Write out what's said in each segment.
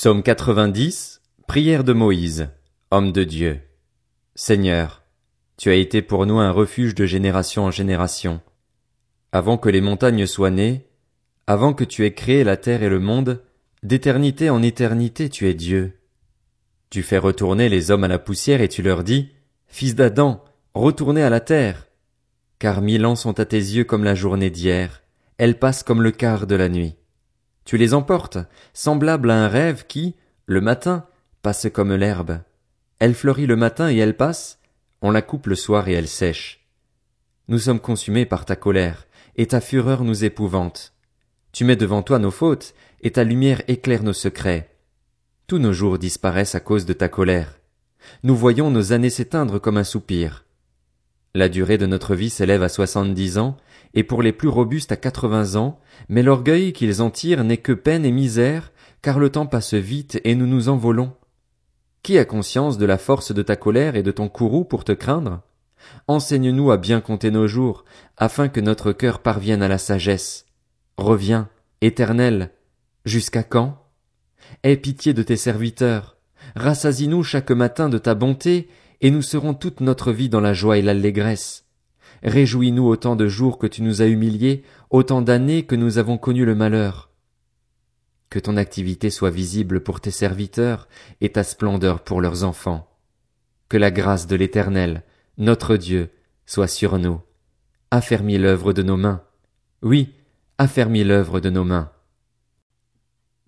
Psaume 90, prière de Moïse, homme de Dieu. Seigneur, tu as été pour nous un refuge de génération en génération. Avant que les montagnes soient nées, avant que tu aies créé la terre et le monde, d'éternité en éternité tu es Dieu. Tu fais retourner les hommes à la poussière et tu leur dis, Fils d'Adam, retournez à la terre. Car mille ans sont à tes yeux comme la journée d'hier, elles passent comme le quart de la nuit. Tu les emportes, semblables à un rêve qui, le matin, passe comme l'herbe. Elle fleurit le matin et elle passe, on la coupe le soir et elle sèche. Nous sommes consumés par ta colère, et ta fureur nous épouvante. Tu mets devant toi nos fautes, et ta lumière éclaire nos secrets. Tous nos jours disparaissent à cause de ta colère. Nous voyons nos années s'éteindre comme un soupir. La durée de notre vie s'élève à soixante-dix ans, et pour les plus robustes à quatre-vingts ans, mais l'orgueil qu'ils en tirent n'est que peine et misère, car le temps passe vite et nous nous envolons. Qui a conscience de la force de ta colère et de ton courroux pour te craindre? Enseigne-nous à bien compter nos jours, afin que notre cœur parvienne à la sagesse. Reviens, éternel. Jusqu'à quand? Aie pitié de tes serviteurs. Rassasie-nous chaque matin de ta bonté, et nous serons toute notre vie dans la joie et l'allégresse. Réjouis-nous autant de jours que tu nous as humiliés, autant d'années que nous avons connu le malheur. Que ton activité soit visible pour tes serviteurs et ta splendeur pour leurs enfants. Que la grâce de l'Éternel, notre Dieu, soit sur nous. Affermis l'œuvre de nos mains. Oui, affermis l'œuvre de nos mains.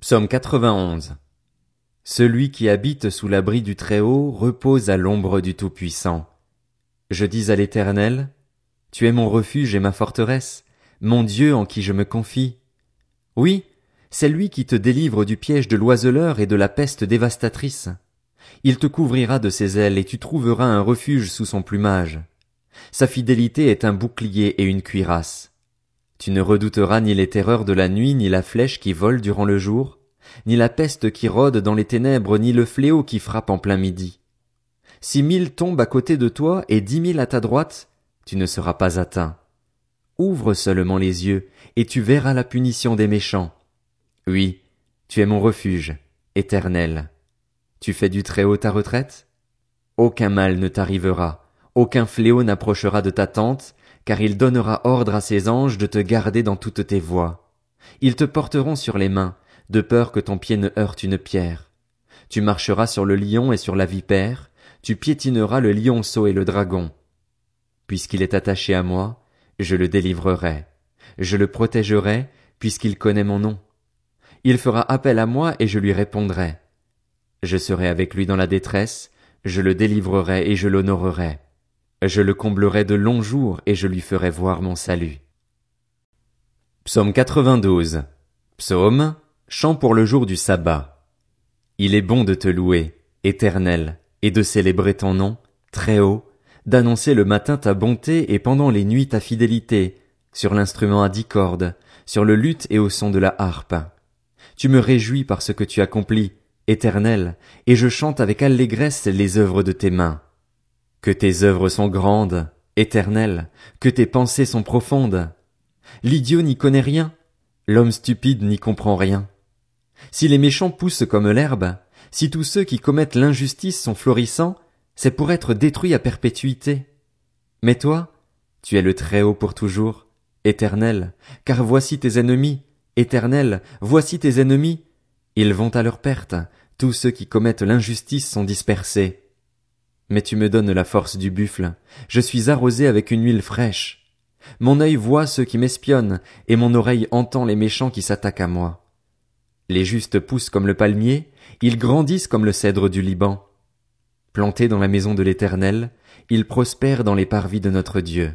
Psaume 91. Celui qui habite sous l'abri du Très-Haut repose à l'ombre du Tout-Puissant. Je dis à l'Éternel, Tu es mon refuge et ma forteresse, mon Dieu en qui je me confie. Oui, c'est lui qui te délivre du piège de l'oiseleur et de la peste dévastatrice. Il te couvrira de ses ailes et tu trouveras un refuge sous son plumage. Sa fidélité est un bouclier et une cuirasse. Tu ne redouteras ni les terreurs de la nuit, ni la flèche qui vole durant le jour, ni la peste qui rôde dans les ténèbres, ni le fléau qui frappe en plein midi. Si mille tombent à côté de toi et dix mille à ta droite, tu ne seras pas atteint. Ouvre seulement les yeux, et tu verras la punition des méchants. Oui, tu es mon refuge, éternel. Tu fais du Très-Haut ta retraite? Aucun mal ne t'arrivera, aucun fléau n'approchera de ta tente, car il donnera ordre à ses anges de te garder dans toutes tes voies. Ils te porteront sur les mains, de peur que ton pied ne heurte une pierre. Tu marcheras sur le lion et sur la vipère, tu piétineras le lionceau et le dragon. Puisqu'il est attaché à moi, je le délivrerai. Je le protégerai, puisqu'il connaît mon nom. Il fera appel à moi et je lui répondrai. Je serai avec lui dans la détresse, je le délivrerai et je l'honorerai. Je le comblerai de longs jours et je lui ferai voir mon salut. Psaume 92. Psaume, chant pour le jour du sabbat. Il est bon de te louer, éternel, et de célébrer ton nom, très haut, d'annoncer le matin ta bonté et pendant les nuits ta fidélité, sur l'instrument à dix cordes, sur le luth et au son de la harpe. Tu me réjouis par ce que tu accomplis, éternel, et je chante avec allégresse les œuvres de tes mains. Que tes œuvres sont grandes, éternelles, que tes pensées sont profondes. L'idiot n'y connaît rien, l'homme stupide n'y comprend rien. Si les méchants poussent comme l'herbe, si tous ceux qui commettent l'injustice sont florissants, c'est pour être détruits à perpétuité. Mais toi, tu es le Très-Haut pour toujours, éternel, car voici tes ennemis, éternel, voici tes ennemis. Ils vont à leur perte, tous ceux qui commettent l'injustice sont dispersés. Mais tu me donnes la force du buffle, je suis arrosé avec une huile fraîche. Mon œil voit ceux qui m'espionnent, et mon oreille entend les méchants qui s'attaquent à moi. Les justes poussent comme le palmier, ils grandissent comme le cèdre du Liban. Plantés dans la maison de l'Éternel, ils prospèrent dans les parvis de notre Dieu.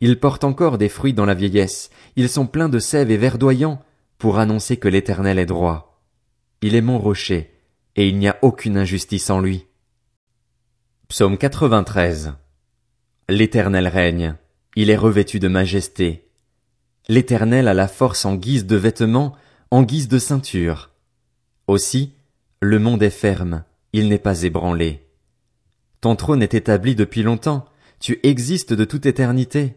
Ils portent encore des fruits dans la vieillesse, ils sont pleins de sève et verdoyants, pour annoncer que l'Éternel est droit. Il est mon rocher, et il n'y a aucune injustice en lui. Psaume 93. L'Éternel règne, il est revêtu de majesté. L'Éternel a la force en guise de vêtements, en guise de ceinture. Aussi, le monde est ferme, il n'est pas ébranlé. Ton trône est établi depuis longtemps, tu existes de toute éternité.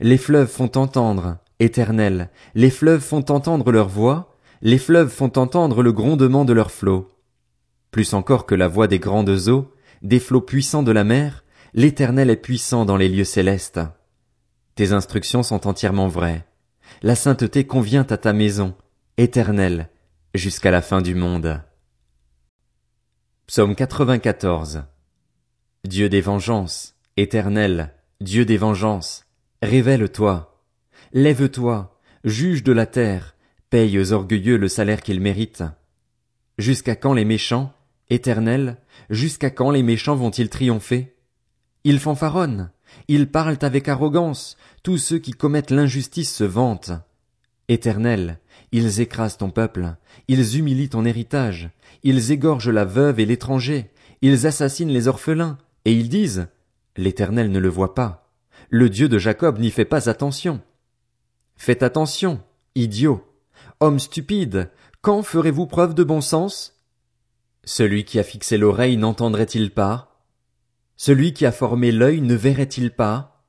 Les fleuves font entendre, éternel, les fleuves font entendre leur voix, Les fleuves font entendre le grondement de leurs flots. Plus encore que la voix des grandes eaux, des flots puissants de la mer, l'éternel est puissant dans les lieux célestes. Tes instructions sont entièrement vraies. La sainteté convient à ta maison, éternelle, jusqu'à la fin du monde. Psaume 94. Dieu des vengeances, éternel, Dieu des vengeances, révèle-toi. Lève-toi, juge de la terre, paye aux orgueilleux le salaire qu'ils méritent. Jusqu'à quand les méchants, éternel, jusqu'à quand les méchants vont-ils triompher? Ils fanfaronnent, ils parlent avec arrogance, tous ceux qui commettent l'injustice se vantent. Éternel, ils écrasent ton peuple, ils humilient ton héritage, ils égorgent la veuve et l'étranger, ils assassinent les orphelins, et ils disent, L'Éternel ne le voit pas, le Dieu de Jacob n'y fait pas attention. Faites attention, idiots, hommes stupides, quand ferez-vous preuve de bon sens? Celui qui a fixé l'oreille n'entendrait-il pas? Celui qui a formé l'œil ne verrait-il pas?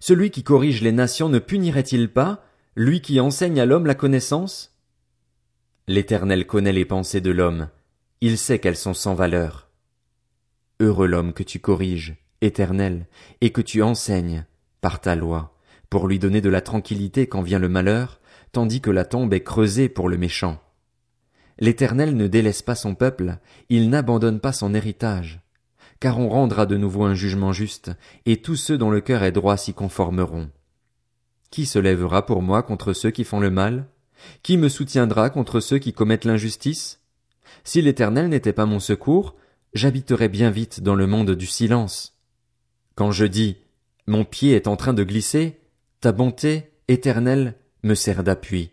Celui qui corrige les nations ne punirait-il pas, lui qui enseigne à l'homme la connaissance? L'Éternel connaît les pensées de l'homme, il sait qu'elles sont sans valeur. Heureux l'homme que tu corriges, Éternel, et que tu enseignes, par ta loi, pour lui donner de la tranquillité quand vient le malheur, tandis que la tombe est creusée pour le méchant. L'Éternel ne délaisse pas son peuple, il n'abandonne pas son héritage. Car on rendra de nouveau un jugement juste, et tous ceux dont le cœur est droit s'y conformeront. Qui se lèvera pour moi contre ceux qui font le mal? Qui me soutiendra contre ceux qui commettent l'injustice? Si l'Éternel n'était pas mon secours, j'habiterais bien vite dans le monde du silence. Quand je dis Mon pied est en train de glisser, ta bonté, éternelle, me sert d'appui.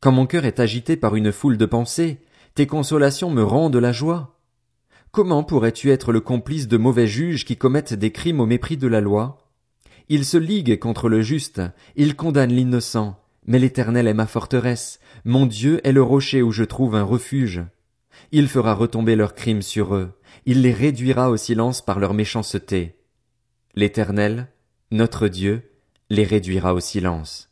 Quand mon cœur est agité par une foule de pensées, tes consolations me rendent la joie. Comment pourrais-tu être le complice de mauvais juges qui commettent des crimes au mépris de la loi? Ils se liguent contre le juste, ils condamnent l'innocent, mais l'Éternel est ma forteresse, mon Dieu est le rocher où je trouve un refuge. Il fera retomber leurs crimes sur eux, il les réduira au silence par leur méchanceté. L'Éternel, notre Dieu, les réduira au silence.